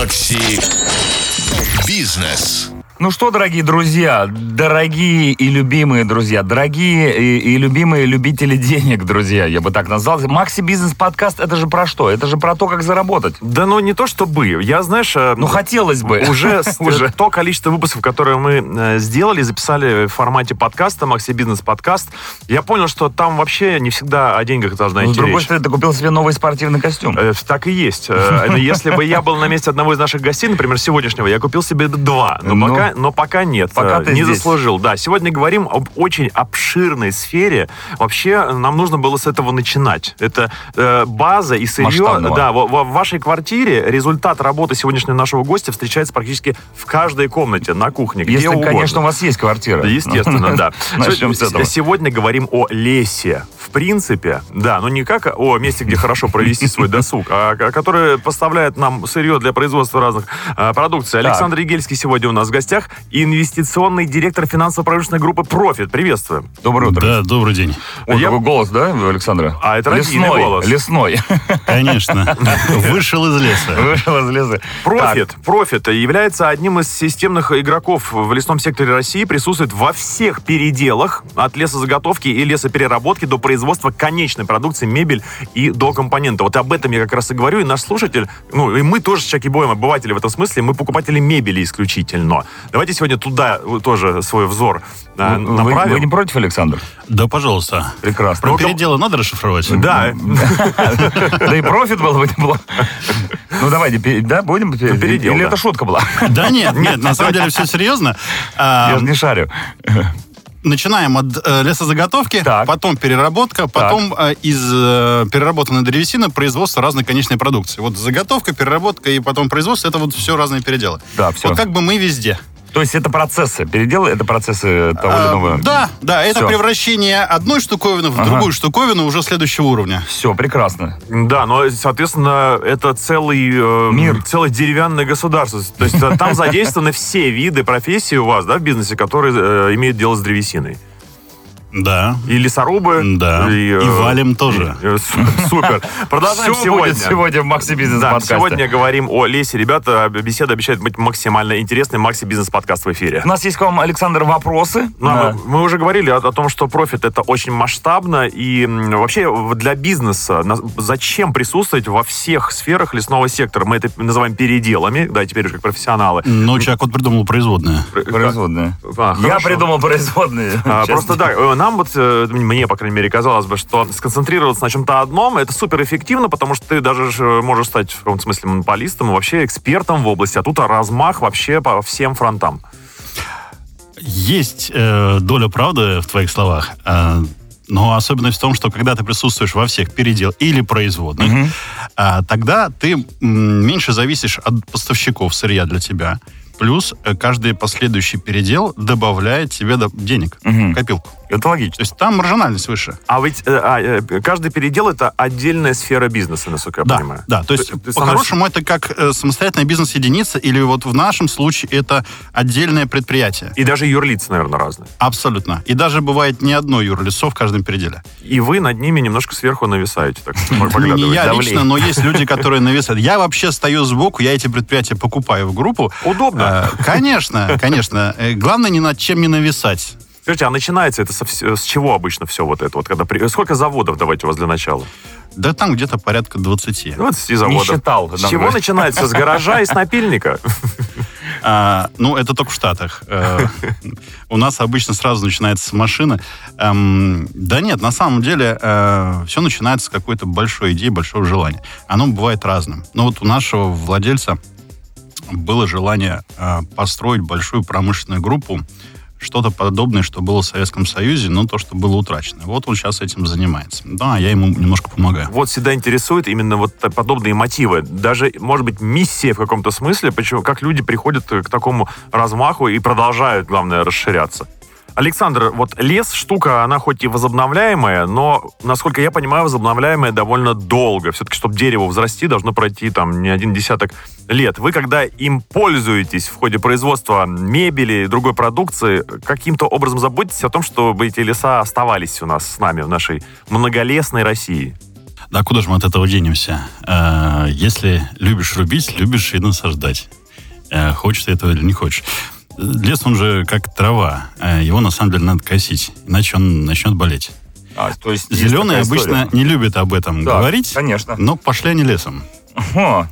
Макси Бизнес. Ну что, дорогие друзья, дорогие и любимые друзья, дорогие и, и любимые любители денег, друзья, я бы так назвал. Макси Бизнес подкаст, это же про что? Это же про то, как заработать. Да ну не то чтобы. Я, знаешь... э, Ну хотелось бы. Уже, с- Уже. то количество выпусков, которые мы э, сделали, записали в формате подкаста, Макси Бизнес подкаст, я понял, что там вообще не всегда о деньгах должна Ну, с идти другой речь. стороны, ты купил себе новый спортивный костюм. Э, Так и есть. Э, Если бы я был на месте одного из наших гостей, например, сегодняшнего, я купил себе два. Но, Ну, пока, но пока нет. пока Э, ты не здесь. заслужил. Да, сегодня говорим об очень обширной сфере. Вообще, нам нужно было с этого начинать. Это э, база и сырье. Масштабного. Да, во- в вашей квартире результат работы сегодняшнего нашего гостя встречается практически в каждой комнате, на кухне, где Если, угодно. конечно, у вас есть квартира. Да, Естественно, да. Начнем с этого. Сегодня говорим о лесе. В принципе, да, но не как о месте, где хорошо провести свой досуг, а которое поставляет нам сырье для производства разных а, продукций. Александр Егельский сегодня у нас в гостях, инвестиционный директор финансово-промышленной группы «Профит». Приветствуем. Доброе утро. Да, добрый день. О, Я- какой голос, да, Александра? А, это лесной, голос. Лесной. Конечно. Вышел из леса. Вышел из леса. Профит, профит является одним из системных игроков в лесном секторе России, присутствует во всех переделах от лесозаготовки и лесопереработки до производства конечной продукции, мебель и до компонента. Вот об этом я как раз и говорю, и наш слушатель, ну и мы тоже с Чаки Боем обыватели в этом смысле, мы покупатели мебели исключительно. Давайте сегодня туда тоже свой взор а, Вы, направим. вы не против, Александр? Да, пожалуйста. Прекрасно. Про Ну-ка. переделы надо расшифровать? Да, Да и профит был бы неплохо. Ну давайте, да, будем? передел, Или да. это шутка была? Да нет, нет, на самом деле все серьезно. Я же не шарю. Начинаем от э, лесозаготовки, Так. потом переработка, потом э, из э, переработанной древесины производство разной конечной продукции. Вот заготовка, переработка и потом производство, это вот все разные переделы. Да, всё. Вот как бы мы везде. То есть это процессы. Переделы это процессы того или А, иного. да, да, это превращение одной штуковины в Ага. другую штуковину уже следующего уровня. Все, прекрасно. Да, но, соответственно, это целый э, Мир. целое деревянное государство. То есть э, там задействованы все виды профессий у вас, да, в бизнесе, которые э, имеют дело с древесиной. Да. И лесорубы. Да. И, э, И валим тоже. и, э, су- Супер. Продолжаем Все сегодня. будет сегодня в Макси Бизнес Да, подкасте. сегодня говорим о лесе. Ребята, беседа обещает быть максимально интересной. Макси бизнес-подкаст в эфире. У нас есть к вам, Александр, вопросы. Ну, а Да. мы, мы уже говорили о, о том, что профит это очень масштабно и вообще для бизнеса на- зачем присутствовать во всех сферах лесного сектора? Мы это называем переделами, да, теперь уже как профессионалы. Но человек вот придумал производное. Производные. А, Я хорошо. придумал производные. А, просто да, э, нам вот, э, мне, по крайней мере, казалось бы, что сконцентрироваться на чем-то одном, это суперэффективно, потому что ты даже э, можешь стать в каком-то смысле монополистом и вообще экспертом в области, а тут размах вообще по всем фронтам. Есть э, доля правды в твоих словах. э, но особенность в том, что когда ты присутствуешь во всех передел или производных, а, тогда ты меньше зависишь от поставщиков сырья для тебя. Плюс э, каждый последующий передел добавляет тебе денег в копилку. Это логично. То есть там маржинальность выше. А ведь э, а, э, каждый передел это отдельная сфера бизнеса, насколько я да, понимаю. да, то есть по-хорошему это как э, самостоятельная бизнес-единица или вот в нашем случае это отдельное предприятие. И даже юрлицы, наверное, разные. Абсолютно. И даже бывает не одно юрлицо в каждом переделе. И вы над ними немножко сверху нависаете, так Не я лично, но есть люди, которые нависают. Я вообще стою сбоку, я эти предприятия покупаю в группу. Удобно. Э, Конечно, конечно. Э, Главное ни над чем не нависать. Скажите, а начинается это со с чего обычно все вот это? Вот когда при- Сколько заводов, давайте у вас для начала? Да там где-то порядка 20. 20 заводов. считал, С чего начинается? С гаража и с напильника? А, ну, это только в Штатах. Э, У нас обычно сразу начинается с машины. Эм, Да нет, на самом деле все начинается с какой-то большой идеи, большого желания. Оно бывает разным. Но вот у нашего владельца было желание э, построить большую промышленную группу, что-то подобное, что было в Советском Союзе, но то, что было утрачено. Вот он сейчас этим занимается. Да, я ему немножко помогаю. Вот всегда интересует именно вот подобные мотивы. Даже, может быть, миссия в каком-то смысле, почему, как люди приходят к такому размаху и продолжают, главное, расширяться. Александр, вот лес штука, она хоть и возобновляемая, но, насколько я понимаю, возобновляемая довольно долго. Все-таки, чтобы дерево взрасти, должно пройти там не один десяток лет. Вы, когда им пользуетесь в ходе производства мебели и другой продукции, каким-то образом заботитесь о том, чтобы эти леса оставались у нас с нами в нашей многолесной России? Да куда же мы от этого денемся? Э, Если любишь рубить, любишь и насаждать. Э, Хочешь ты этого или не хочешь. Лес, он же как трава. Э, Его, на самом деле, надо косить, иначе он начнет болеть. А, то есть Зеленые обычно история. не любят об этом Да, говорить, конечно. но пошли они лесом. О,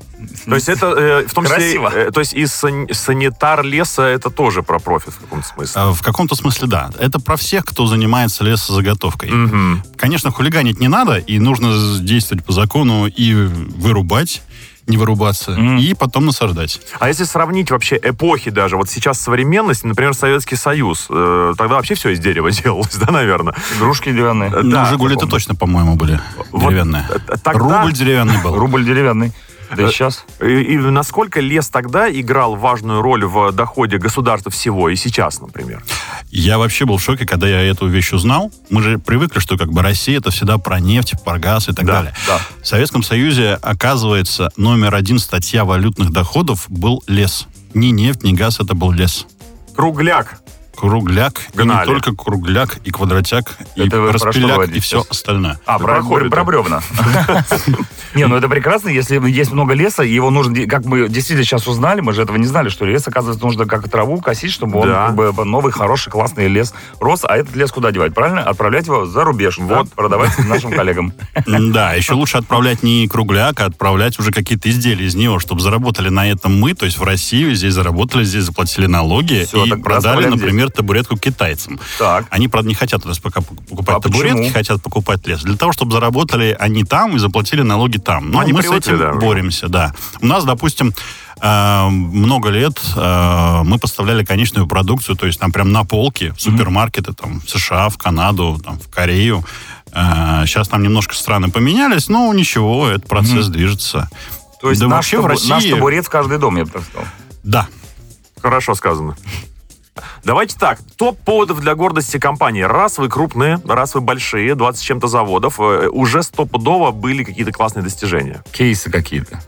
То есть это э, в том числе, э, то есть и сан- санитар леса это тоже про профит в каком-то смысле. А В каком-то смысле, да. Это про всех, кто занимается лесозаготовкой. Мгм. Конечно, хулиганить не надо, и нужно действовать по закону и вырубать, не вырубаться, Мгм. и потом насаждать. А если сравнить вообще эпохи даже, вот сейчас современность, например, Советский Союз, э, тогда вообще все из дерева делалось, да, наверное? игрушки деревянные. Э, Ну, да, «Жигули»-то точно, по-моему, были Вот, деревянные. э, тогда- Рубль деревянный был. Рубль деревянный. Да и Э, сейчас. И, и насколько лес тогда играл важную роль в доходе государства всего и сейчас, например? Я вообще был в шоке, когда я эту вещь узнал. Мы же привыкли, что как бы Россия это всегда про нефть, про газ и так Да, далее. да. В Советском Союзе, оказывается, номер один статья валютных доходов был лес. Ни нефть, ни газ, это был лес. Кругляк. Кругляк, и Гнали. не только кругляк, и квадратяк, и Это про что распиляк, и все остальное. А, про, про да. бревна. Не, ну это прекрасно, если есть много леса, его нужно, как мы действительно сейчас узнали, мы же этого не знали, что лес, оказывается, нужно как траву косить, чтобы он как бы новый, хороший, классный лес рос, а этот лес куда девать, правильно? Отправлять его за рубеж, вот, продавать нашим коллегам. Да, еще лучше отправлять не кругляк, а отправлять уже какие-то изделия из него, чтобы заработали на этом мы, то есть в России здесь заработали, здесь заплатили налоги и продали, оставляем например, табуретку китайцам. Так. Они, правда, не хотят у нас пока покупать А табуретки, почему? хотят покупать лес. Для того, чтобы заработали они там и заплатили налоги там. Но они мы с этим да, уже. боремся, да. У нас, допустим, э, много лет э, мы поставляли конечную продукцию, то есть там прям на полке в супермаркеты там, в США, в Канаду, там, в Корею. Э, Сейчас там немножко страны поменялись, но ничего, этот процесс движется. То есть Да наш, вообще в табу- России- наш табурет в каждый дом, я бы так сказал. Да. Хорошо сказано. Давайте так, топ поводов для гордости компании. Раз вы крупные, раз вы большие, 20 с чем-то заводов, э, уже стопудово были какие-то классные достижения. Кейсы какие-то.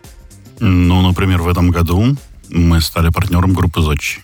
Ну, например, в этом году мы стали партнером группы «Зодчий».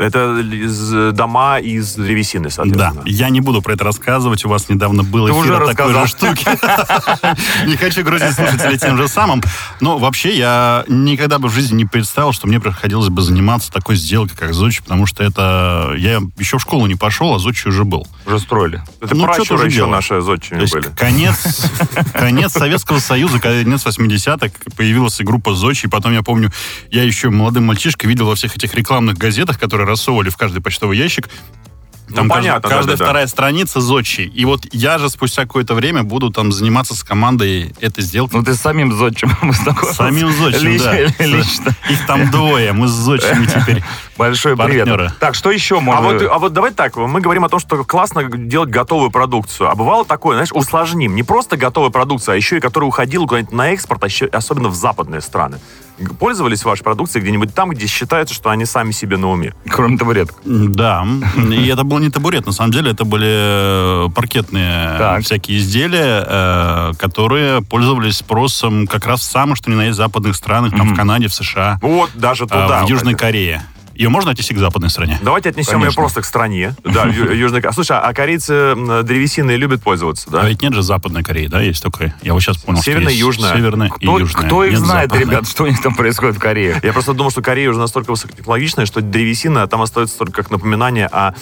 Это из дома из древесины, Да, соответственно. я не буду про это рассказывать. У вас недавно был Ты эфир о такой же штуке. Не хочу грузить слушателей тем же самым. Но вообще я никогда бы в жизни не представил, что мне приходилось бы заниматься такой сделкой, как Зодчий, потому что это... Я еще в школу не пошел, а Зодчий уже был. Уже строили. Это Ну, пращуры уже еще наши есть были. конец, конец Советского Союза, конец 80-х, появилась и группа Зодчий. Потом, я помню, я еще молодым мальчишкой видел во всех этих рекламных газетах, которые рассовывали в каждый почтовый ящик, Там Ну, понятно, каждая да-да-да. вторая страница зодчий. И вот я же спустя какое-то время буду там заниматься с командой этой сделки. Ну, ты с самим зодчим знакомился. Самим зодчим, лично, да. Лично. Их там двое, мы с зодчими теперь. Большой привет. Партнеры. Так, что еще А можно... вот, а вот давай так, мы говорим о том, что классно делать готовую продукцию. А бывало такое, знаешь, усложним. Не просто готовая продукция, а еще и которая уходила куда-нибудь на экспорт, а еще- особенно в западные страны. Пользовались вашей продукцией где-нибудь там, где считается, что они сами себе на уме? Кроме табуреток. Да, и это был не табурет, на самом деле это были э, паркетные Так. всякие изделия, э, которые пользовались спросом как раз в самых, что ни на есть, западных странах, там Мгм. в Канаде, в США, Вот, даже э, туда. в Южной. Корее. Ее можно отнести к западной стране? Давайте отнесем ее Конечно. просто к стране. Да, Южной Корее. Слушай, а корейцы м, древесиной любят пользоваться, да? А ведь нет же Западной Кореи, да, есть только... Я вот сейчас понял, Северная, что Южная. Северная Кто, и Южная. кто их Нет знает, Западной. ребят, что у них там происходит в Корее? Я просто думал, что Корея уже настолько высокотехнологичная, что древесина там остается только как напоминание о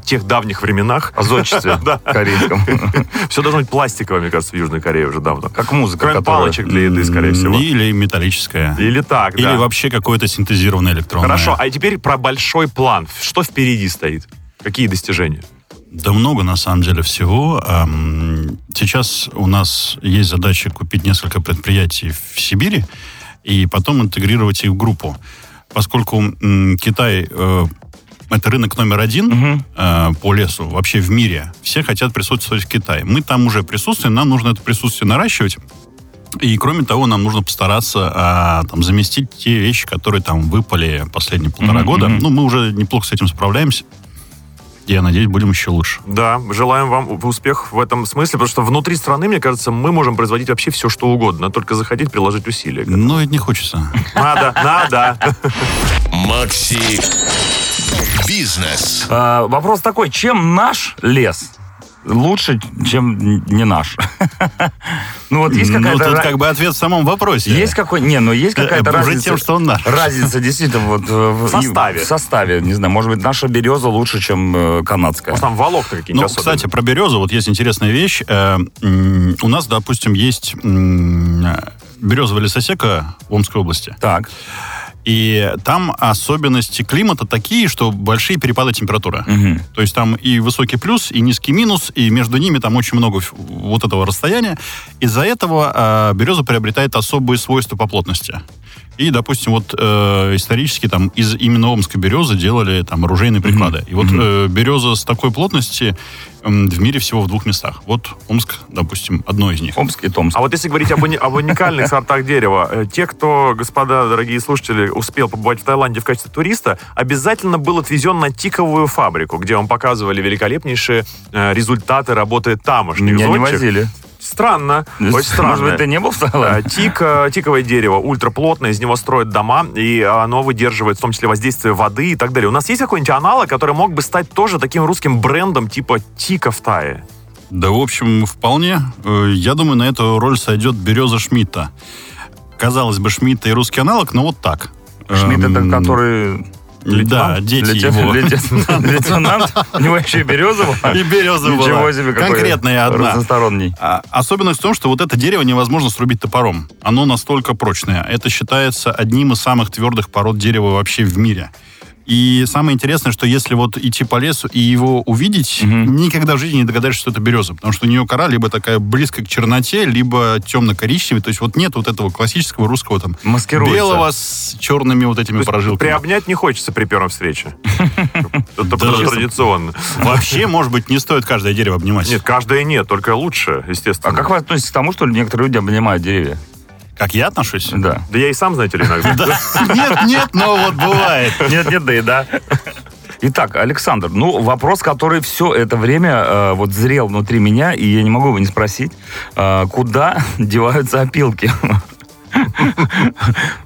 тех давних временах. О зодчестве Да. корейском. Все должно быть пластиковое, мне кажется, в Южной Корее уже давно. Как музыка, Кроме палочек для еды, скорее всего. Или металлическая. Или так, Или вообще какое-то синтезированное электронное. Хорошо, а теперь про большой план. Что впереди стоит? Какие достижения? Да много, на самом деле, всего. Сейчас у нас есть задача купить несколько предприятий в Сибири и потом интегрировать их в группу. Поскольку Китай э, это рынок номер один э, по лесу вообще в мире. Все хотят присутствовать в Китае. Мы там уже присутствуем, нам нужно это присутствие наращивать. И кроме того, нам нужно постараться а, там, заместить те вещи, которые там выпали последние полтора Мгм, года. Ну, мы уже неплохо с этим справляемся. Я надеюсь, будем еще лучше. Да, желаем вам успех в этом смысле, потому что внутри страны, мне кажется, мы можем производить вообще все, что угодно. Только захотеть приложить усилия. Но ведь не хочется. Надо, надо. Макси Бизнес. А, вопрос такой, чем наш лес лучше, чем не наш. Ну вот есть Ну, какая-то... тут ра- как бы ответ в самом вопросе. Есть какой... Не, ну есть какая-то Э, уже разница. тем, что он наш. Разница действительно вот... э, В составе. В составе. Не знаю, может быть, наша береза лучше, чем э, канадская. Может, там волокна какие-нибудь Ну, особенные? кстати, про березу, вот есть интересная вещь. У нас, допустим, есть березовая лесосека в Омской области. Так. И там особенности климата такие, что большие перепады температуры. Мгм. То есть там и высокий плюс, и низкий минус, и между ними там очень много вот этого расстояния. Из-за этого э, береза приобретает особые свойства по плотности. И, допустим, вот э, исторически там из именно омской березы делали там оружейные приклады. И вот э, береза с такой плотности м, в мире всего в двух местах. Вот Омск, допустим, одно из них. Омск и Томск. А вот если говорить об, уни- об уникальных сортах дерева, э, те, кто, господа, дорогие слушатели, успел побывать в Таиланде в качестве туриста, обязательно был отвезен на тиковую фабрику, где вам показывали великолепнейшие э, результаты работы тамошних Меня не возили. Странно, очень странно. Может быть, ты не был в Э, Таиланде? Тик, э, тиковое дерево ультраплотное, из него строят дома, и оно выдерживает в том числе воздействие воды и так далее. У нас есть какой-нибудь аналог, который мог бы стать тоже таким русским брендом типа Тика в Тае? Да, в общем, вполне. Э, Я думаю, на эту роль сойдет береза Шмидта. Казалось бы, Шмидта и русский аналог, но вот так. Шмидт это Эм, который... Да, дети лейтенант- его. лейтенант- Лейтенант? У него еще и береза была? И береза была. Ничего себе, какой Конкретная одна. разносторонний. А, Особенность в том, что вот это дерево невозможно срубить топором. Оно настолько прочное. Это считается одним из самых твердых пород дерева вообще в мире. И самое интересное, что если вот идти по лесу и его увидеть, Мгм. никогда в жизни не догадаешься, что это береза. Потому что у нее кора либо такая близкая к черноте, либо темно-коричневая. То есть вот нет вот этого классического русского там Маскируется. белого с черными вот этими То прожилками. Приобнять не хочется при первой встрече. Это традиционно. Вообще, может быть, не стоит каждое дерево обнимать. Нет, каждое нет, только лучше, естественно. А как вы относитесь к тому, что некоторые люди обнимают деревья? Как я отношусь? Да. Да я и сам, знаете ли, иногда. Да. Нет, нет, но вот бывает. Нет, нет, да и да. Итак, Александр, ну, вопрос, который все это время э, вот зрел внутри меня, и я не могу его не спросить, э, куда деваются опилки?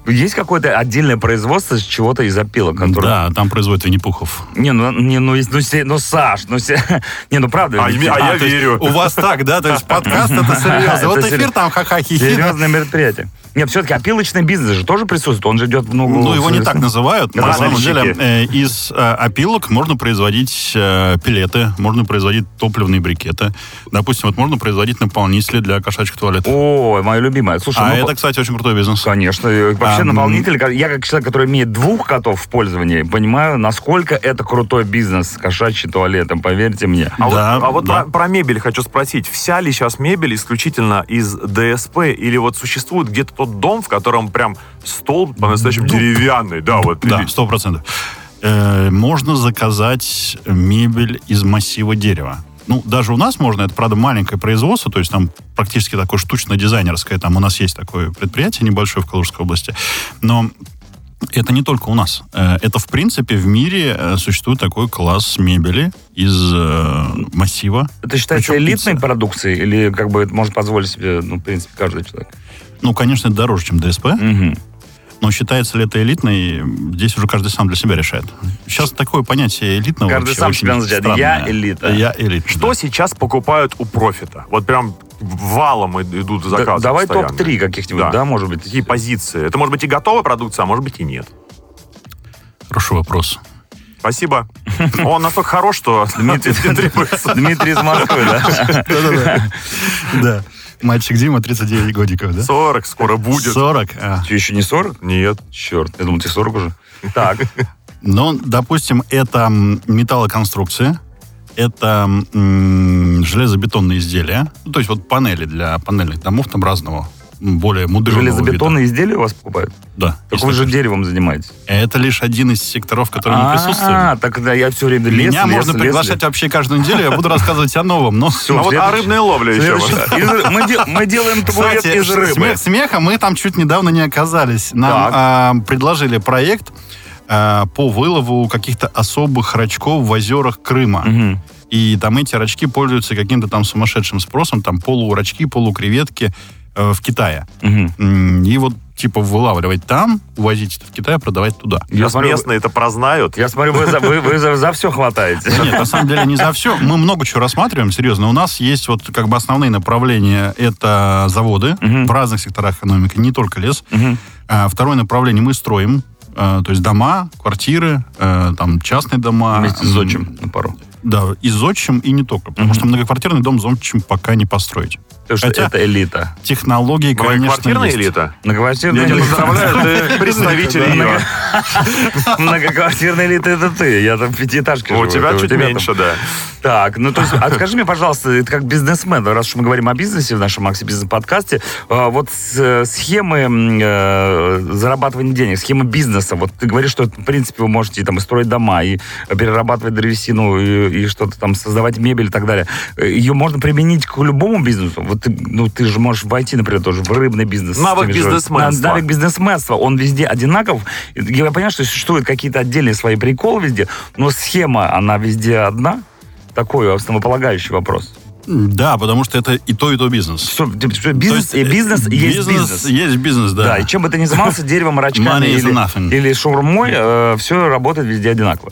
Есть какое-то отдельное производство с чего-то из опилок, которое... Да, там производят Винни-Пухов. Не, ну, не, ну, ну, се- ну, Саш, ну, се- не, ну, правда. А, ведь- я- то есть верю. У вас так, да? То есть подкаст это серьезно. Вот Это эфир там ха-ха-хи-хи. Серьезное мероприятие. Нет, все-таки опилочный бизнес же тоже присутствует. Он же идет в ногу. Ну, его не так называют. На самом деле, э, из э, опилок можно производить э, пилеты, можно производить топливные брикеты. Допустим, вот можно производить наполнители для кошачьих туалетов. О, моя любимая. Слушай, А ну, это, кстати, очень крутой бизнес. Конечно. Вообще А, наполнитель, я как человек, который имеет двух котов в пользовании, понимаю, насколько это крутой бизнес с кошачьим туалетом, поверьте мне. А Да, вот, а вот да. про, про мебель хочу спросить. Вся ли сейчас мебель исключительно из ДСП? Или вот существует где-то тот дом, в котором прям стол по-настоящему деревянный? Да, вот. Да, сто процентов. Э, Можно заказать мебель из массива дерева. Ну, даже у нас можно, это, правда, маленькое производство, то есть там практически такое штучно-дизайнерское, там у нас есть такое предприятие небольшое в Калужской области, но это не только у нас. Э, Это, в принципе, в мире э, существует такой класс мебели из э, массива. Это считается Причем элитной пицца. продукцией или как бы это может позволить себе, ну, в принципе, каждый человек? Ну, конечно, это дороже, чем ДСП, Мгм. но считается ли это элитной, здесь уже каждый сам для себя решает. Сейчас такое понятие элитного Каждый вообще сам очень себя называет. Я элита. Я элита. Что да. сейчас покупают у профита? Вот прям валом идут Да- заказы давай постоянно. топ-3 каких-нибудь, Да. да. может быть? Какие позиции? Это может быть и готовая продукция, а может быть и нет. Хороший вопрос. Спасибо. Он настолько хорош, что Дмитрий. Дмитрий из Москвы, да? Да-да-да. Мальчик Дима, 39 годиков, да? 40 скоро будет. 40. а. Тебе еще не 40? Нет. Черт, я думал, тебе 40 уже. Так, Ну, допустим, это металлоконструкция, это м, железобетонные изделия, ну, то есть вот панели для панельных домов там разного, более мудрого железобетонные изделия у вас покупают? Да. Так вы же деревом занимаетесь. Это лишь один из секторов, который мы А, присутствуем. так да, я все время лес, Меня лес, можно лес, приглашать лес. вообще каждую неделю, я буду рассказывать о новом, но... Всё, Ну вот а следующий- рыбная ловля еще. Мы де- мы делаем табурет из рыбы. смех смеха, мы там чуть недавно не оказались. Нам а, предложили проект а, по вылову каких-то особых рачков в озерах Крыма. Мгм. И там эти рачки пользуются каким-то там сумасшедшим спросом, там полурачки, полукреветки. Э, в Китае. М, И вот типа вылавливать там, увозить это в Китай, продавать туда. Я Сейчас смотрю, местные это прознают. Я смотрю, вы за, вы, вы за, за все хватаете. Нет, на самом деле не за все. Мы много чего рассматриваем, серьезно. У нас есть вот как бы основные направления. Это заводы Мгм. в разных секторах экономики, не только лес. Мгм. А, Второе направление мы строим. а, То есть дома, квартиры, э, там частные дома. Вместе с зодчим на пару. Да, и зодчим, и не только. Потому Мгм. что многоквартирный дом зодчим пока не построить. Потому что Хотя- это элита. Технологии, конечно, Многоквартирная есть. элита? Многоквартирная элита. поздравляю, ты представитель ее. Многоквартирная элита это ты. Я там в пятиэтажке У тебя чуть меньше, да. Так, ну то есть, а скажи мне, пожалуйста, это как бизнесмен, раз уж мы говорим о бизнесе в нашем Макси Бизнес подкасте, э, вот с- схемы э, зарабатывания денег, схемы бизнеса, вот ты говоришь, что в принципе вы можете там и строить дома, и перерабатывать древесину, и, и что-то там создавать мебель и так далее. Э, Ее можно применить к любому бизнесу. Вот ты, ну ты же можешь войти, например, тоже в рыбный бизнес. Навык бизнесменства. Навык бизнесменства, он везде одинаков. Я понимаю, что существуют какие-то отдельные свои приколы везде, но схема, она везде одна. Такой основополагающий вопрос. Да, потому что это и то, и то бизнес. Все, бизнес, То есть, и бизнес э, есть бизнес. Есть бизнес, да. Да. и чем бы ты ни занимался, деревом, рачками или, или шаурмой, все работает везде одинаково.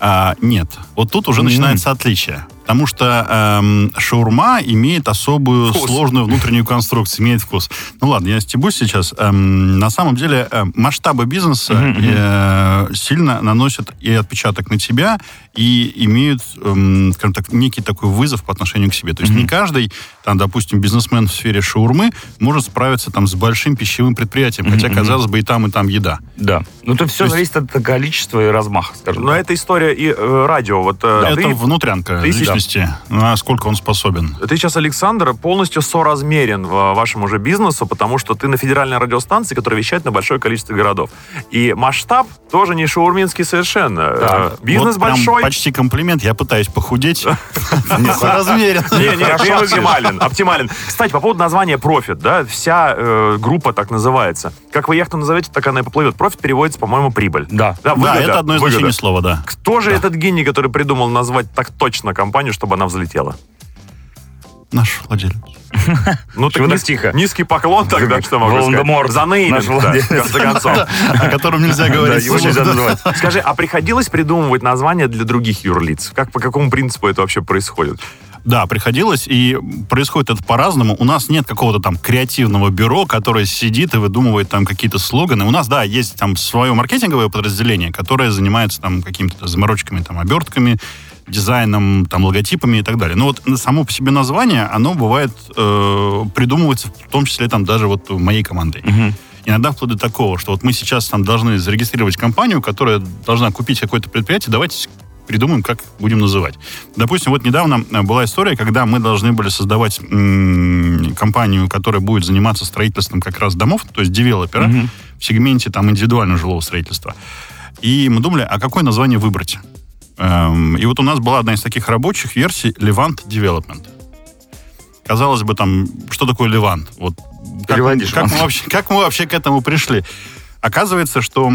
А, нет. Вот тут уже Мгм. начинается отличие. Потому что эм, шаурма имеет особую Вкус. сложную внутреннюю конструкцию, имеет вкус. Ну ладно, я стебусь сейчас. Эм, на самом деле э, масштабы бизнеса э, сильно наносят и отпечаток на тебя, и имеют, эм, скажем так, некий такой вызов по отношению к себе. То есть не каждый, там, допустим, бизнесмен в сфере шаурмы может справиться там с большим пищевым предприятием, хотя, казалось бы, и там, и там еда. Да. Ну, то все То есть- зависит от количества и размаха, скажем Но так. это история и э, радио. Вот э, Это ты, внутрянка ты личности, насколько он способен. ты сейчас, Александр, полностью соразмерен э, вашему уже бизнесу, потому что ты на федеральной радиостанции, которая вещает на большое количество городов. И масштаб тоже не шаурминский совершенно. Так. Э, Бизнес Вот прям большой. Почти комплимент. Я пытаюсь похудеть. Размерен. Не, не, оптимален, оптимален. Кстати, по поводу названия Profit, да, вся группа так называется. Как вы яхту назовете, так она и поплывет. Profit переводится, по-моему, прибыль. Да. Да, Да, выгода, это одно из выгода. значений слова, да. Кто же этот гений, который придумал назвать так точно компанию, чтобы она взлетела? Наш владелец. Ну, так низ- тихо? Низкий поклон тогда, что могу сказать. За наш нейминг, да, владелец. в конце концов. О котором нельзя Да, говорить. его вслух, нельзя да. называть. Скажи, а приходилось придумывать названия для других юрлиц? Как, по какому принципу это вообще происходит? Да, приходилось, и происходит это по-разному. У нас нет какого-то там креативного бюро, которое сидит и выдумывает там какие-то слоганы. У нас, да, есть там свое маркетинговое подразделение, которое занимается там какими-то заморочками, там, обертками, дизайном, там, логотипами и так далее. Но вот само по себе название, оно бывает, э, придумывается в том числе там даже вот моей командой. Мгм. Иногда вплоть до такого, что вот мы сейчас там должны зарегистрировать компанию, которая должна купить какое-то предприятие, давайте придумаем, как будем называть. Допустим, вот недавно э, была история, когда мы должны были создавать м, компанию, которая будет заниматься строительством как раз домов, то есть девелопера Мгм. в сегменте там индивидуального жилого строительства. И мы думали, а какое название выбрать? Эм, И вот у нас была одна из таких рабочих версий Levant Development. Казалось бы, там, что такое Левант? Вот как, Переводишь, как мы вообще, как мы вообще к этому пришли? Оказывается, что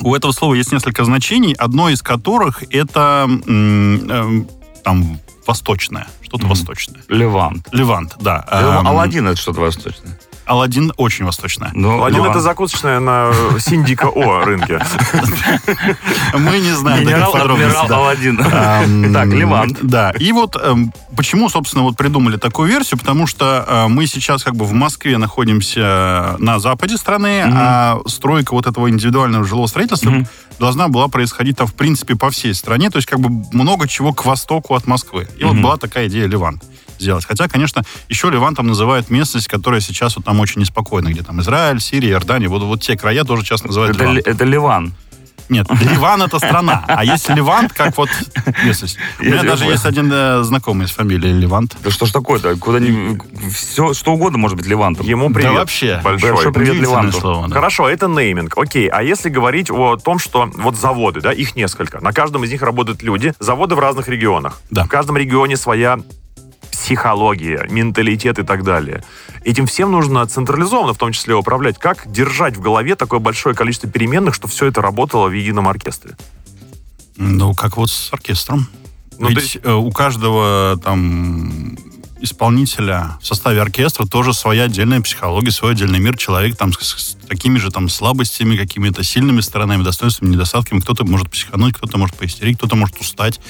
у этого слова есть несколько значений, одно из которых это эм, там восточное, что-то Мгм. восточное. Левант. Левант, да. Думал, Эм, Аладдин это что-то восточное. Аладдин очень восточное. Ну, Левант. это закусочная на Синдика О рынке. Мы не знаем таких подробностей. Эм, Так, Левант. Да. И вот эм, почему, собственно, вот придумали такую версию, потому что э, мы сейчас как бы в Москве находимся на западе страны, а стройка вот этого индивидуального жилого строительства должна была происходить там, в принципе, по всей стране, то есть как бы много чего к востоку от Москвы. И вот была такая идея Ливант сделать. Хотя, конечно, еще Ливантом называют местность, которая сейчас вот там очень неспокойна, где там Израиль, Сирия, Иордания, вот, вот те края тоже часто называют Это, Ливан. Ли- это Ливан. Нет, Ливан это страна. А есть Ливант, как вот местность. У меня даже есть один э, знакомый с фамилией Ливант. Да что ж такое-то? Куда ни... Все, что угодно может быть Ливантом. Ему Да привет. вообще. Большой. Большой привет Ливанту. слово, да. Хорошо, это нейминг. Окей, а если говорить о том, что вот заводы, да, их несколько. На каждом из них работают люди. Заводы в разных регионах. Да. В каждом регионе своя психология, менталитет и так далее. Этим всем нужно централизованно, в том числе, управлять. Как держать в голове такое большое количество переменных, что все это работало в едином оркестре? Ну, как вот с оркестром. Ну, Ведь есть- э, у каждого там исполнителя в составе оркестра тоже своя отдельная психология, свой отдельный мир. Человек там с, с такими же там слабостями, какими-то сильными сторонами, достоинствами, недостатками. Кто-то может психануть, кто-то может поистерить, кто-то может устать,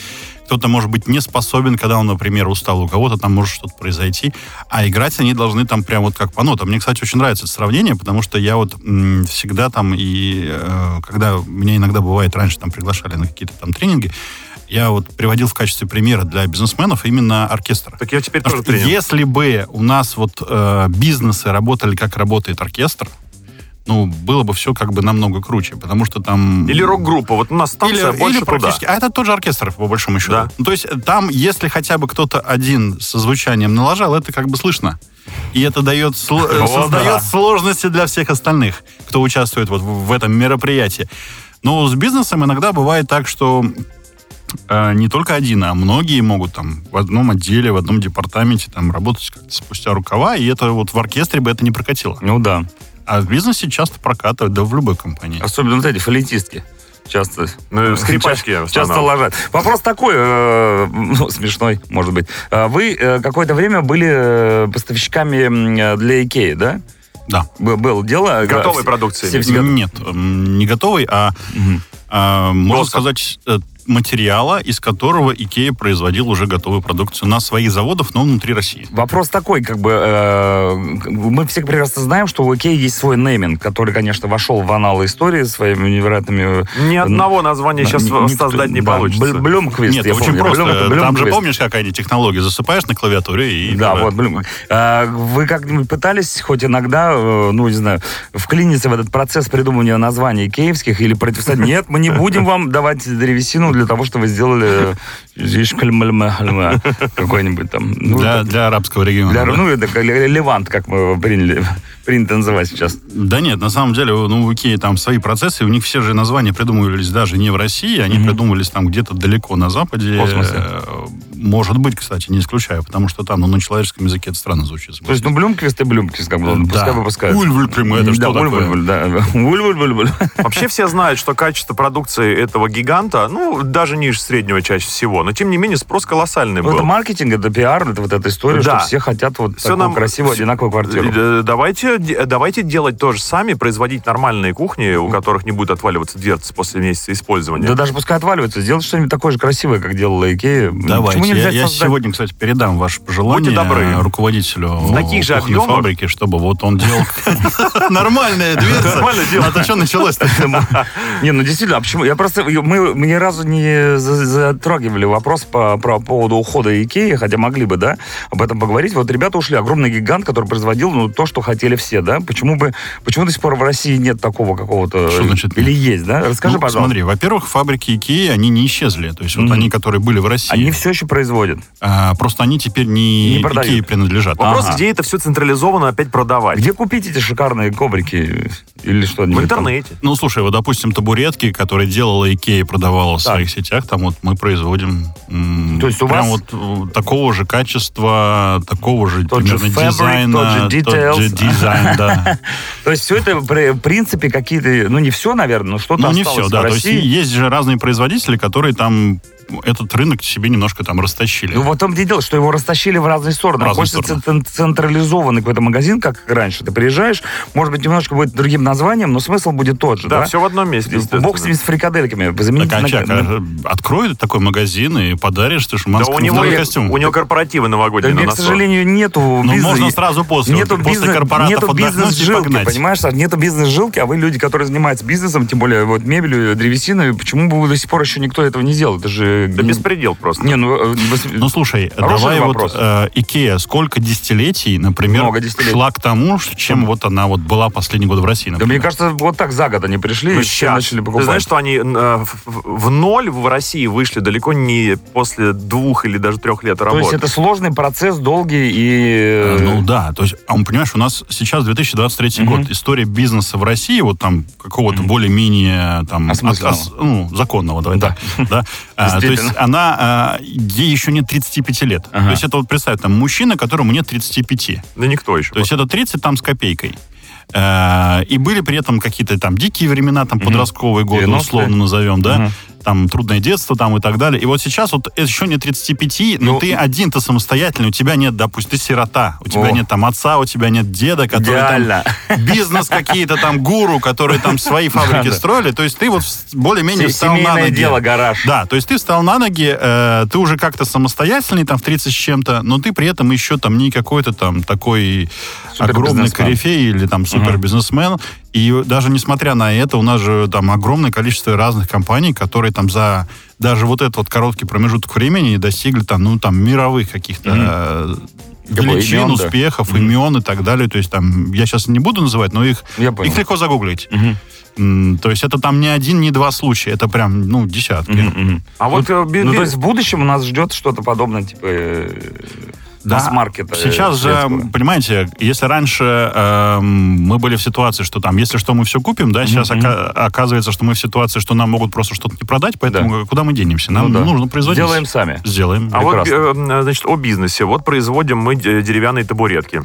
кто-то может быть не способен, когда он, например, устал, у кого-то там может что-то произойти. А играть они должны там прям вот как по нотам. Мне, кстати, очень нравится это сравнение, потому что я вот м, всегда там и э, когда меня иногда бывает раньше там приглашали на какие-то там тренинги, я вот приводил в качестве примера для бизнесменов именно оркестр. Так я теперь Потому тоже тренер. если бы у нас вот э, бизнесы работали, как работает оркестр, ну, было бы все как бы намного круче, потому что там... Или рок-группа. Вот у нас станция Или- больше или туда. практически- А это тот же оркестр, по большому счету. Да. Ну, то есть э, там, если хотя бы кто-то один со звучанием налажал, это как бы слышно. И это дает, сло- э, О, создает да. сложности для всех остальных, кто участвует вот в в этом мероприятии. Но с бизнесом иногда бывает так, что э, не только один, а многие могут там в одном отделе, в одном департаменте там работать как-то спустя рукава, и это вот в оркестре бы это не прокатило. Ну да. А в бизнесе часто прокатывают, да в любой компании. Особенно вот эти флейтистки. Часто, Ну, скрипачки часто основном. ложат. Вопрос такой, э, ну, смешной, может быть. А Вы э, какое-то время были э, поставщиками для Икеи, да? Да. Б- Было дело. э, Готовой продукции. Нет, не готовый, а, Мгм. а, можно сказать, материала, из которого Икея производил уже готовую продукцию на своих заводах, но внутри России. Вопрос такой, как бы, э, мы все прекрасно знаем, что у Икеи есть свой нейминг, который, конечно, вошел в аналы истории своими невероятными... э, Ни одного названия сейчас Ни- ни- создать не да, получится. Бл- Блюмквист, Нет, я очень помню. просто. Блюм- это Там же Блюмквист. помнишь, какая они технология? Засыпаешь на клавиатуре и... Да, вот, блин. А, Вы как-нибудь пытались хоть иногда, э, ну, не знаю, вклиниться в этот процесс придумывания названий киевских или противостоять? Нет, мы не будем вам давать древесину для того, чтобы сделали ишкальмальмальма какой-нибудь там. Ну, Для, для арабского региона. для- да? ну, это как Ле- Левант, как мы его приняли, принято называть сейчас. Да нет, на самом деле, ну, у Икеи там свои процессы, у них все же названия придумывались даже не в России, они Мгм. придумывались там где-то далеко на Западе. В космосе. Э, Может быть, кстати, не исключаю, потому что там, ну, на человеческом языке это странно звучит. То есть, ну, Блюмквист и Блюмквист, как бы, ладно, пускай Да. выпускают. Ульвульприм, это что такое? Вообще все знают, что качество продукции этого гиганта, ну, даже ниже среднего чаще всего, но тем не менее спрос колоссальный был. это маркетинг, это пиар, это вот эта история, что все хотят вот такую красивую, одинаковую квартиру. Э, Давайте, де- давайте делать то же сами, производить нормальные кухни, у которых не будет отваливаться дверцы после месяца использования. Да даже пускай отваливаются, сделать что-нибудь такое же красивое, как делала Икея. Давайте. Почему нельзя Я, я создать- сегодня, кстати, передам ваше пожелание Будьте добры. руководителю В таких же объемах? фабрики, чтобы вот он делал нормальная дверца. Нормально дело. А то что началось-то? Не, ну действительно, а почему? Я просто, мы, ни разу не за- затрагивали вопрос по, поводу ухода Икеи, хотя могли бы, да, об этом поговорить. Вот ребята ушли, огромный гигант, который производил, ну, то, что хотели все, да? Почему бы, почему до сих пор в России нет такого какого-то... Что значит Или есть, да? Расскажи, Ну, пожалуйста. Смотри, во-первых, фабрики Икеи, они не исчезли. То есть вот они, которые были в России, Они все еще производят. а, просто они теперь не, Не продают. Икеи принадлежат. Вопрос, Ага. где это все централизованно опять продавать? Где купить эти шикарные коврики? Или что? В интернете. Ну, слушай, вот, допустим, табуретки, которые делала Икея и продавала в Так. своих сетях, там вот мы производим То есть у прям вас- вот э, такого же качества, такого же Тот же примерно fabric, дизайна. тот же details. дизайн, да. То есть все это, в принципе, какие-то, ну не все, наверное, но что-то Ну, не все, да. То есть есть же разные производители, которые там этот рынок себе немножко там растащили. Ну, вот в том и дело, что его растащили в разные стороны. В разные Хочется стороны. цен- централизованный какой-то магазин, как раньше. Ты приезжаешь, может быть, немножко будет другим названием, но смысл будет тот же, Да, да? все в одном месте. Бог с ними с фрикадельками. Замените Так, а на- чак, на- а, открой такой магазин и подаришь ты Да шуманскому у него, костюм. у него корпоративы Да, новогодние на мне, к сожалению, нету Ну, бизнес- можно сразу после, Нету, после бизнес, корпоратов нету бизнес-жилки, понимаешь, Саш? Нету бизнес-жилки, а вы люди, которые занимаются бизнесом, тем более вот мебелью, древесиной, почему бы до сих пор еще никто этого не делал? Это же... Да беспредел просто. Не, ну... э, Ну, слушай, давай вопрос. вот э, Икея сколько десятилетий, например, десятилетий. шла к тому, чем вот она вот была последний год в России, Да например. мне кажется, вот так за год они пришли Ну, и все щас. начали покупать. Ты знаешь, что они э, в, в- ноль в России вышли далеко не после двух или даже трех лет То работы. есть это сложный процесс, долгий и... Э, Ну да, то есть, а он, понимаешь, у нас сейчас 2023 Мгм. год, история бизнеса в России, вот там какого-то более-менее там Осмысленного. ну, законного, давай Да. так, да, А, то есть она, а, ей еще нет 35 лет. Ага. То есть это вот представь, там мужчина, которому нет 35. Да никто еще. То есть это 30 там с копейкой. Э, И были при этом какие-то там дикие времена, там Мгм. подростковые годы, 90-е. условно назовем, да. Мгм. Там трудное детство там и так далее. И вот сейчас вот еще не 35, но Ну, ты один-то самостоятельный, у тебя нет, допустим, ты сирота, у тебя О. нет там отца, у тебя нет деда, который там Идеально. бизнес какие-то там гуру, которые там свои фабрики строили. То есть ты вот более-менее встал на ноги. дело, гараж. Да, то есть ты встал на ноги, э, ты уже как-то самостоятельный, там, в 30 с чем-то, но ты при этом еще там не какой-то там такой огромный корифей или там супербизнесмен. И даже несмотря на это, у нас же там огромное количество разных компаний, которые там за даже вот этот вот короткий промежуток времени достигли там, ну, там, мировых каких-то э, понял, величин, имен, да. успехов, Мгм. имен и так далее. То есть там, я сейчас не буду называть, но их, их легко загуглить. М, То есть это там не один, не два случая, это прям, ну, десятки. Мгм, мгм. А вот э, би- Ну, би- то есть в будущем у нас ждет что-то подобное, типа э, масс-маркета. э, Сейчас же, шведского. понимаете, если раньше эм, мы были в ситуации, что там, если что, мы все купим, да, сейчас мгм. ока- оказывается, что мы в ситуации, что нам могут просто что-то не продать, поэтому куда мы денемся? Нам Ну да. нужно производить. Сделаем сами. Сделаем. А вот, Прекрасно. э, значит, о бизнесе. Вот производим мы де- деревянные табуретки.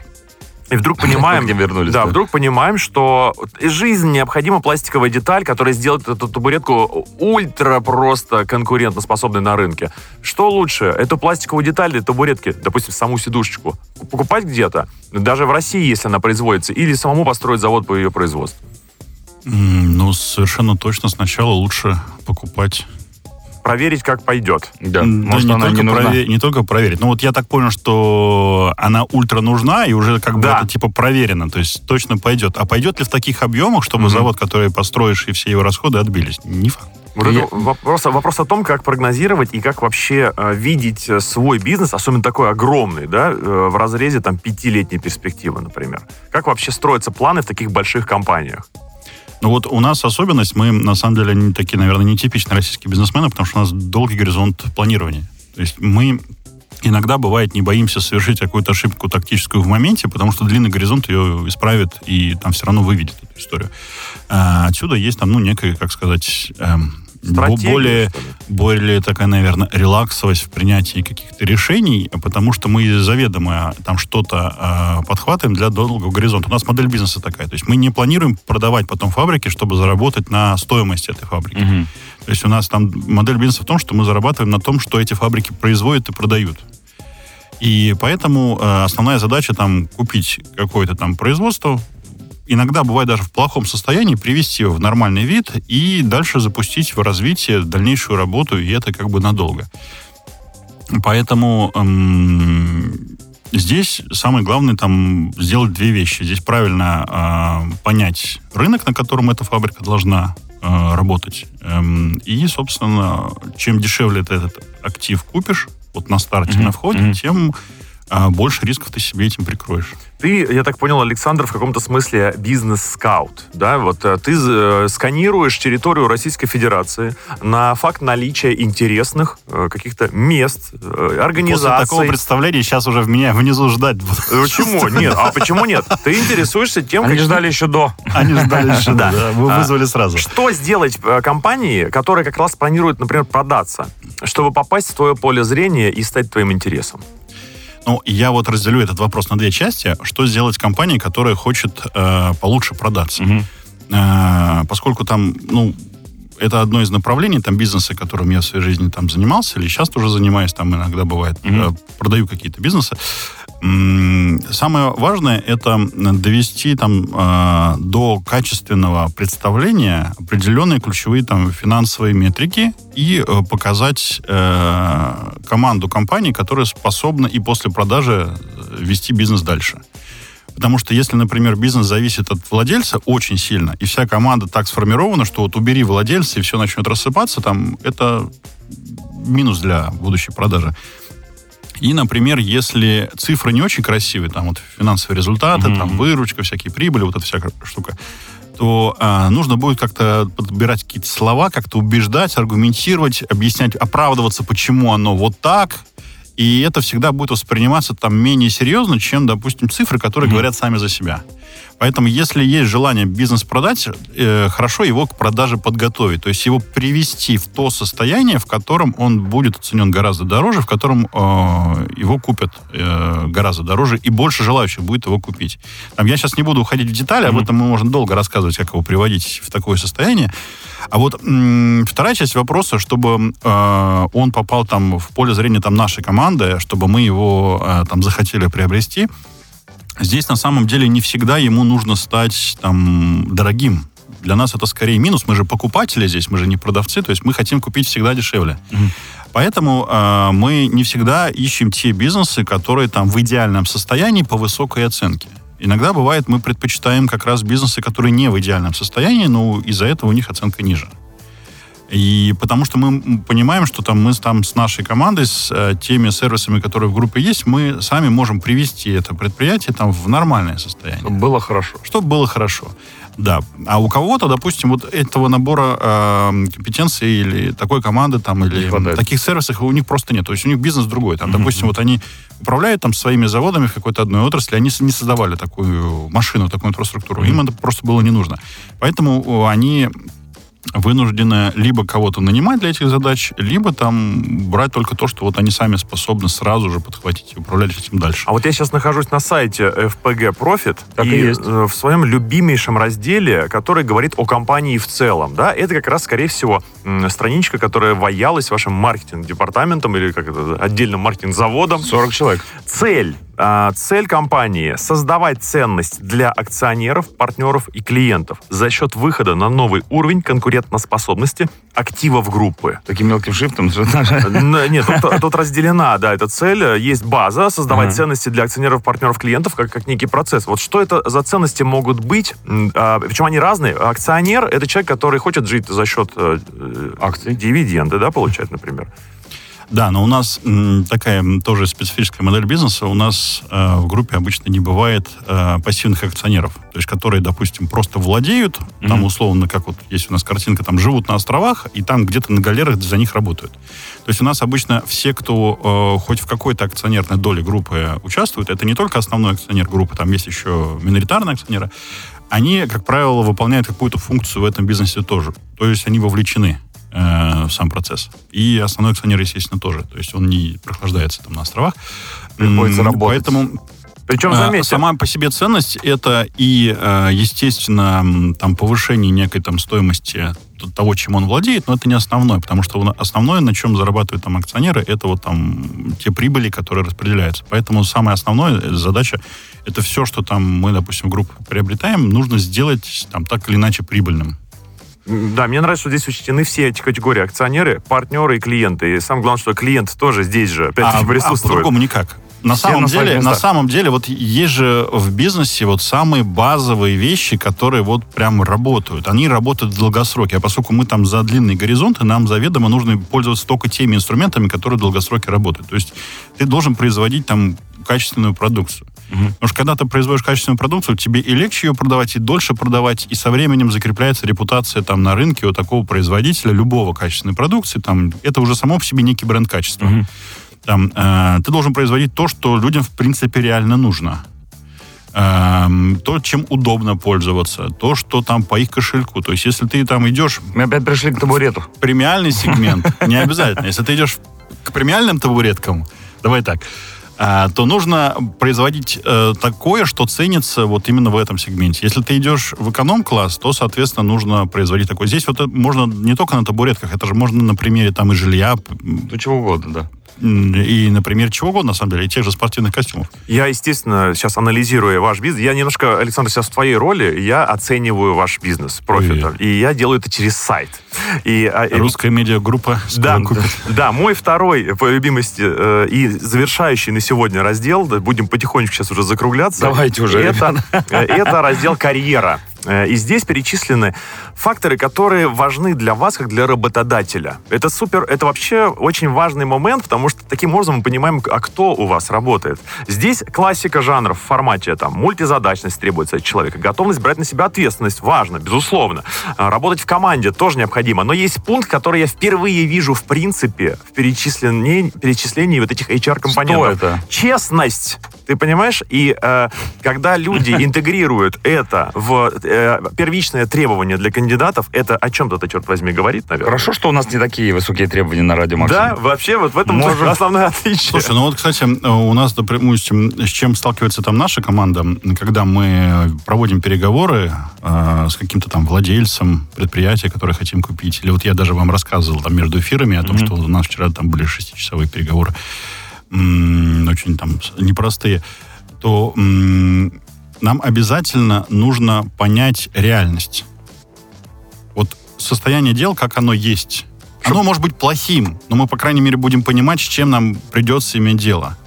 И вдруг понимаем, вернулись, да, вдруг понимаем, что из жизни необходима пластиковая деталь, которая сделает эту табуретку ультра просто конкурентоспособной на рынке. Что лучше, эту пластиковую деталь для табуретки, допустим, саму сидушечку, покупать где-то, даже в России, если она производится, или самому построить завод по ее производству? Ну, совершенно точно сначала лучше покупать. Проверить, как пойдет. Да, может, не, она только не нужна. прове- не только проверить. Ну, вот я так понял, что она ультра нужна, и уже как бы Да. это типа проверено. То есть точно пойдет. А пойдет ли в таких объемах, чтобы Мгм. завод, который построишь, и все его расходы отбились? Не факт. Вот это вопрос, вопрос о том, как прогнозировать и как вообще э, видеть э, свой бизнес, особенно такой огромный, да, э, в разрезе там пятилетней перспективы, например. Как вообще строятся планы в таких больших компаниях? Вот у нас особенность, мы на самом деле не такие, наверное, нетипичные российские бизнесмены, потому что у нас долгий горизонт планирования. То есть мы иногда, бывает, не боимся совершить какую-то ошибку тактическую в моменте, потому что длинный горизонт ее исправит и там все равно выведет эту историю. А, отсюда есть там, ну, некая, как сказать, эм, Стратегия, более, более такая, наверное, релаксовость в принятии каких-то решений, потому что мы заведомо там что-то э, подхватываем для долгого горизонта. У нас модель бизнеса такая. То есть мы не планируем продавать потом фабрики, чтобы заработать на стоимости этой фабрики. Мгм. То есть у нас там модель бизнеса в том, что мы зарабатываем на том, что эти фабрики производят и продают. И поэтому э, основная задача там купить какое-то там производство, иногда бывает даже в плохом состоянии, привести его в нормальный вид и дальше запустить в развитие дальнейшую работу, и это как бы надолго. Поэтому эм, здесь самое главное там сделать две вещи. Здесь правильно э, понять рынок, на котором эта фабрика должна э, работать. Эм, и, собственно, чем дешевле ты этот актив купишь, вот на старте, Мгм, на входе, тем э, больше рисков ты себе этим прикроешь. Ты, я так понял, Александр, в каком-то смысле бизнес-скаут, да? Вот э, ты э, сканируешь территорию Российской Федерации на факт наличия интересных э, каких-то мест, организаций. После такого представления сейчас уже в меня внизу ждать будут. Почему? Нет. А почему нет? Ты интересуешься тем, Они какие- ждали еще до. Они ждали еще, Да. да. Вы А, вызвали сразу. Что сделать компании, которая как раз планирует, например, продаться, чтобы попасть в твое поле зрения и стать твоим интересом? Ну, я вот разделю этот вопрос на две части. Что сделать компании, которая хочет э, получше продаться? Мгм. Э, поскольку там, ну, это одно из направлений там бизнеса, которым я в своей жизни там занимался, или сейчас тоже занимаюсь, там иногда бывает, э, продаю какие-то бизнесы. Самое важное это довести там э, до качественного представления определенные ключевые там финансовые метрики и э, показать э, команду компании, которая способна и после продажи э, вести бизнес дальше. Потому что если, например, бизнес зависит от владельца очень сильно, и вся команда так сформирована, что вот убери владельца, и все начнет рассыпаться, там это минус для будущей продажи. И, например, если цифры не очень красивые, там вот финансовые результаты, Мгм. там выручка, всякие прибыли, вот эта вся штука, то а, нужно будет как-то подбирать какие-то слова, как-то убеждать, аргументировать, объяснять, оправдываться, почему оно вот так. И это всегда будет восприниматься там менее серьезно, чем, допустим, цифры, которые Мгм. говорят сами за себя. Поэтому, если есть желание бизнес продать, э, хорошо его к продаже подготовить. То есть его привести в то состояние, в котором он будет оценен гораздо дороже, в котором э, его купят э, гораздо дороже, и больше желающих будет его купить. Там, я сейчас не буду уходить в детали, об этом мы можем долго рассказывать, как его приводить в такое состояние. А вот м, вторая часть вопроса, чтобы э, он попал там в поле зрения там нашей команды, чтобы мы его э, там захотели приобрести, здесь на самом деле не всегда ему нужно стать там дорогим. Для нас это скорее минус. Мы же покупатели здесь, мы же не продавцы, то есть мы хотим купить всегда дешевле. Поэтому э, мы не всегда ищем те бизнесы, которые там в идеальном состоянии по высокой оценке. Иногда бывает, мы предпочитаем как раз бизнесы, которые не в идеальном состоянии, но из-за этого у них оценка ниже. И потому что мы понимаем, что там мы там с нашей командой, с э, теми сервисами, которые в группе есть, мы сами можем привести это предприятие там в нормальное состояние. Чтобы было хорошо. Чтобы было хорошо. Да. А у кого-то, допустим, вот этого набора э, компетенций или такой команды там, или хватает. таких сервисов у них просто нет. То есть у них бизнес другой. Там, допустим, вот они управляют там своими заводами в какой-то одной отрасли, они не создавали такую машину, такую инфраструктуру. Им это просто было не нужно. Поэтому они вынуждены либо кого-то нанимать для этих задач, либо там брать только то, что вот они сами способны сразу же подхватить и управлять этим дальше. А вот я сейчас нахожусь на сайте FPG Profit Так и есть. э, в своем любимейшем разделе, который говорит о компании в целом, да, это как раз, скорее всего, страничка, которая ваялась вашим маркетинг-департаментом или как это, отдельным маркетинг-заводом. 40 человек. Цель. А, Цель компании – создавать ценность для акционеров, партнеров и клиентов за счет выхода на новый уровень конкурентоспособности активов группы. Таким мелким шрифтом. Нет, тут, тут разделена, да, эта цель. Есть база, создавать Ага. ценности для акционеров, партнеров, клиентов, как, как некий процесс. Вот что это за ценности могут быть? А, Причем они разные. Акционер — это человек, который хочет жить за счет э, Акций. дивиденды, да, получать, например. Да, но у нас м, такая тоже специфическая модель бизнеса. У нас э, в группе обычно не бывает э, пассивных акционеров, то есть которые, допустим, просто владеют, там Мгм. условно, как вот есть у нас картинка, там живут на островах и там где-то на галерах за них работают. То есть у нас обычно все, кто э, хоть в какой-то акционерной доле группы участвует, это не только основной акционер группы, там есть еще миноритарные акционеры, они, как правило, выполняют какую-то функцию в этом бизнесе тоже. То есть они вовлечены э, сам процесс. И основной акционер, естественно, тоже. То есть он не прохлаждается там на островах. Приходится работать. Поэтому Причем, а, заметьте, Сама по себе ценность это и, э, естественно, там повышение некой там стоимости того, чем он владеет, но это не основное, потому что основное, на чем зарабатывают там акционеры, это вот там те прибыли, которые распределяются. Поэтому самая основная э, задача это все, что там мы, допустим, группу приобретаем, нужно сделать там так или иначе прибыльным. Да, мне нравится, что здесь учтены все эти категории акционеры, партнеры и клиенты. И самое главное, что клиент тоже здесь же опять-таки а, присутствует. по-другому никак. На Все самом на деле, на самом деле, вот есть же в бизнесе вот самые базовые вещи, которые вот прям работают. Они работают в долгосроке. А поскольку мы там за длинные горизонты, нам заведомо нужно пользоваться только теми инструментами, которые в долгосроке работают. То есть ты должен производить там качественную продукцию. Потому что когда ты производишь качественную продукцию, тебе и легче ее продавать, и дольше продавать, и со временем закрепляется репутация там на рынке у такого производителя любого качественной продукции. Там, это уже само по себе некий бренд качества. Там, э, ты должен производить то, что людям, в принципе, реально нужно. Эм, то, чем удобно пользоваться, то, что там по их кошельку. То есть, если ты там идешь Мы опять пришли к табурету. премиальный сегмент, не обязательно. Если ты идешь к премиальным табуреткам, давай так, то нужно производить э, такое, что ценится вот именно в этом сегменте. Если ты идешь в эконом-класс, то, соответственно, нужно производить такое. Здесь вот это можно не только на табуретках, это же можно на примере там и жилья, Ну, чего угодно, да. И, например, чего угодно, на самом деле, и тех же спортивных костюмов. Я, естественно, сейчас анализируя ваш бизнес, я немножко, Александр, сейчас в твоей роли, я оцениваю ваш бизнес, профита. И я делаю это через сайт. И, а, и- Русская медиагруппа скоро да, купит. да, мой второй по любимости э, и завершающий на сегодня раздел, да, будем потихонечку сейчас уже закругляться. Давайте уже, Это, э, это раздел карьера. Э, И здесь перечислены факторы, которые важны для вас, как для работодателя. Это супер, это вообще очень важный момент, потому что таким образом мы понимаем, а кто у вас работает. Здесь классика жанров в формате там мультизадачность требуется от человека, готовность брать на себя ответственность, важно, безусловно. А, Работать в команде тоже необходимо. Но есть пункт, который я впервые вижу в принципе в перечислении, перечислении вот этих HR-компонентов. Что это? Честность. Ты понимаешь? И э, когда люди интегрируют это в э, первичное требование для кандидатов, это о чем-то, это, черт возьми, говорит, наверное. Хорошо, что у нас не такие высокие требования на радио Максим. Да, вообще вот в этом Можем- основное отличие. Слушай, ну вот, кстати, у нас, допустим, с чем сталкивается там наша команда, когда мы проводим переговоры э, с каким-то там владельцем предприятия, которое хотим купить, или вот я даже вам рассказывал там между эфирами о том, что у нас вчера там были шестичасовые переговоры, м, очень там непростые, то м, нам обязательно нужно понять реальность. Состояние дел, как оно есть. Оно может быть плохим, но мы, по крайней мере, будем понимать, с чем нам придется иметь дело.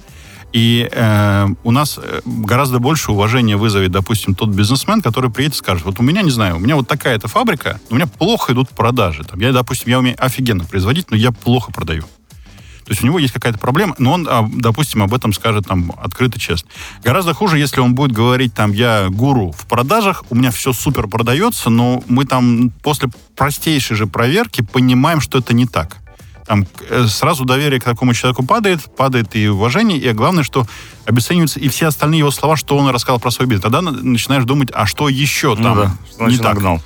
И э, у нас э, гораздо больше уважения вызовет, допустим, тот бизнесмен, который приедет и скажет, вот у меня, не знаю, у меня вот такая-то фабрика, у меня плохо идут продажи. Там, я, допустим, я умею офигенно производить, но я плохо продаю. То есть у него есть какая-то проблема, но он, а, допустим, об этом скажет там открыто, честно. Гораздо хуже, если он будет говорить там, я гуру в продажах, у меня все супер продается, но мы там после простейшей же проверки понимаем, что это не так. Там э, сразу доверие к такому человеку падает, падает и уважение, и главное, что обесцениваются и все остальные его слова, что он рассказал про свой бизнес. Тогда на- начинаешь думать, а что еще Ну там да, что не значит так? нагнал.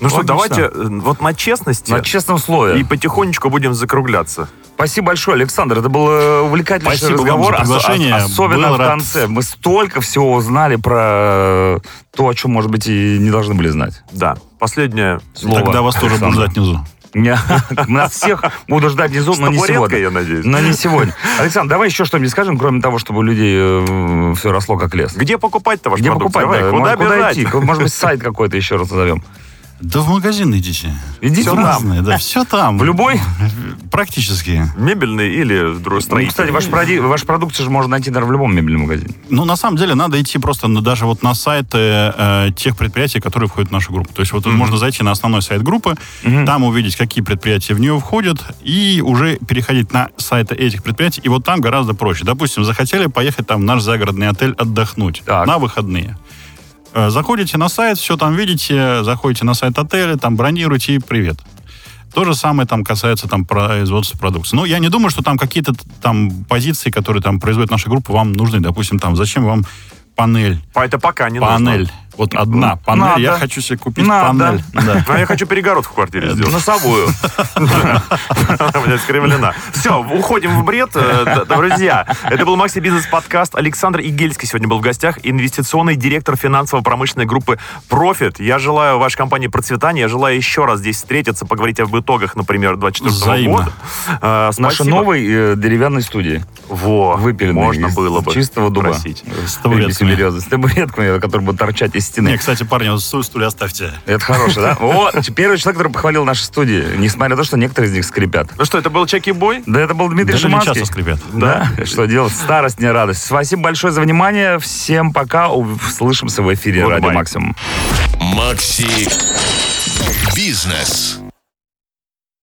Ну что, Логично. давайте э, вот на честности На честном слове. и потихонечку будем закругляться. Спасибо большое, Александр. Это был э, увлекательный Спасибо вам разговор. за приглашение. Ос- особенно Был в рад. конце. Мы столько всего узнали про э, то, о чем, может быть, и не должны были знать. Да, последнее Слово Тогда вас тоже будут Александра. ждать внизу. Не, Нас всех буду ждать внизу, но не сегодня. я надеюсь. Но не сегодня. Александр, давай еще что-нибудь скажем, кроме того, чтобы у людей все росло как лес. Где покупать-то ваш Где продукт? покупать? Давай, да? куда Может, бежать? идти? Может быть, сайт какой-то еще раз назовем. Да в магазин идите. Идите Все там. разное, да, все там. В любой? Практически. Мебельный или другой Ну, строительный? кстати, ваш, проди- ваш продукт же можно найти, наверное, в любом мебельном магазине. Ну, на самом деле, надо идти просто на- даже вот на сайты э, тех предприятий, которые входят в нашу группу. То есть вот можно зайти на основной сайт группы, там увидеть, какие предприятия в нее входят, и уже переходить на сайты этих предприятий, и вот там гораздо проще. Допустим, захотели поехать там в наш загородный отель отдохнуть Так. на выходные. Э, Заходите на сайт, все там видите, заходите на сайт отеля, там бронируете и привет. То же самое там касается там производства продукции. Но я не думаю, что там какие-то там позиции, которые там производит наша группа, вам нужны. Допустим, там зачем вам панель? А Это пока не панель. нужно. Вот одна панель. Надо. Я хочу себе купить Надо. панель. Да. А я хочу перегородку в квартире сделать. Носовую. Она у меня скривлена. Все, уходим в бред. Э, Друзья, это был Макси Бизнес подкаст. Александр Игельский сегодня был в гостях. Инвестиционный директор финансово-промышленной группы Profit. Я желаю вашей компании процветания. Я желаю еще раз здесь встретиться, поговорить об итогах, например, 24 Взаимно. года. Э, Нашей спасибо. новой э, деревянной студии. Во, Выпиленной можно было бы чистого дуба. С табуретками. С табуретками, которые будут торчать из стены. Не, кстати, парни, вот стул, стулья оставьте. Это хороший, да? Вот, первый человек, который похвалил наши студии, несмотря на то, что некоторые из них скрипят. Ну что, это был Чеки Бой? Да это был Дмитрий Шиманский. часто скрипят. Да, что делать? Старость, не радость. Спасибо большое за внимание. Всем пока. Услышимся в эфире. Радио Максимум. Макси Бизнес.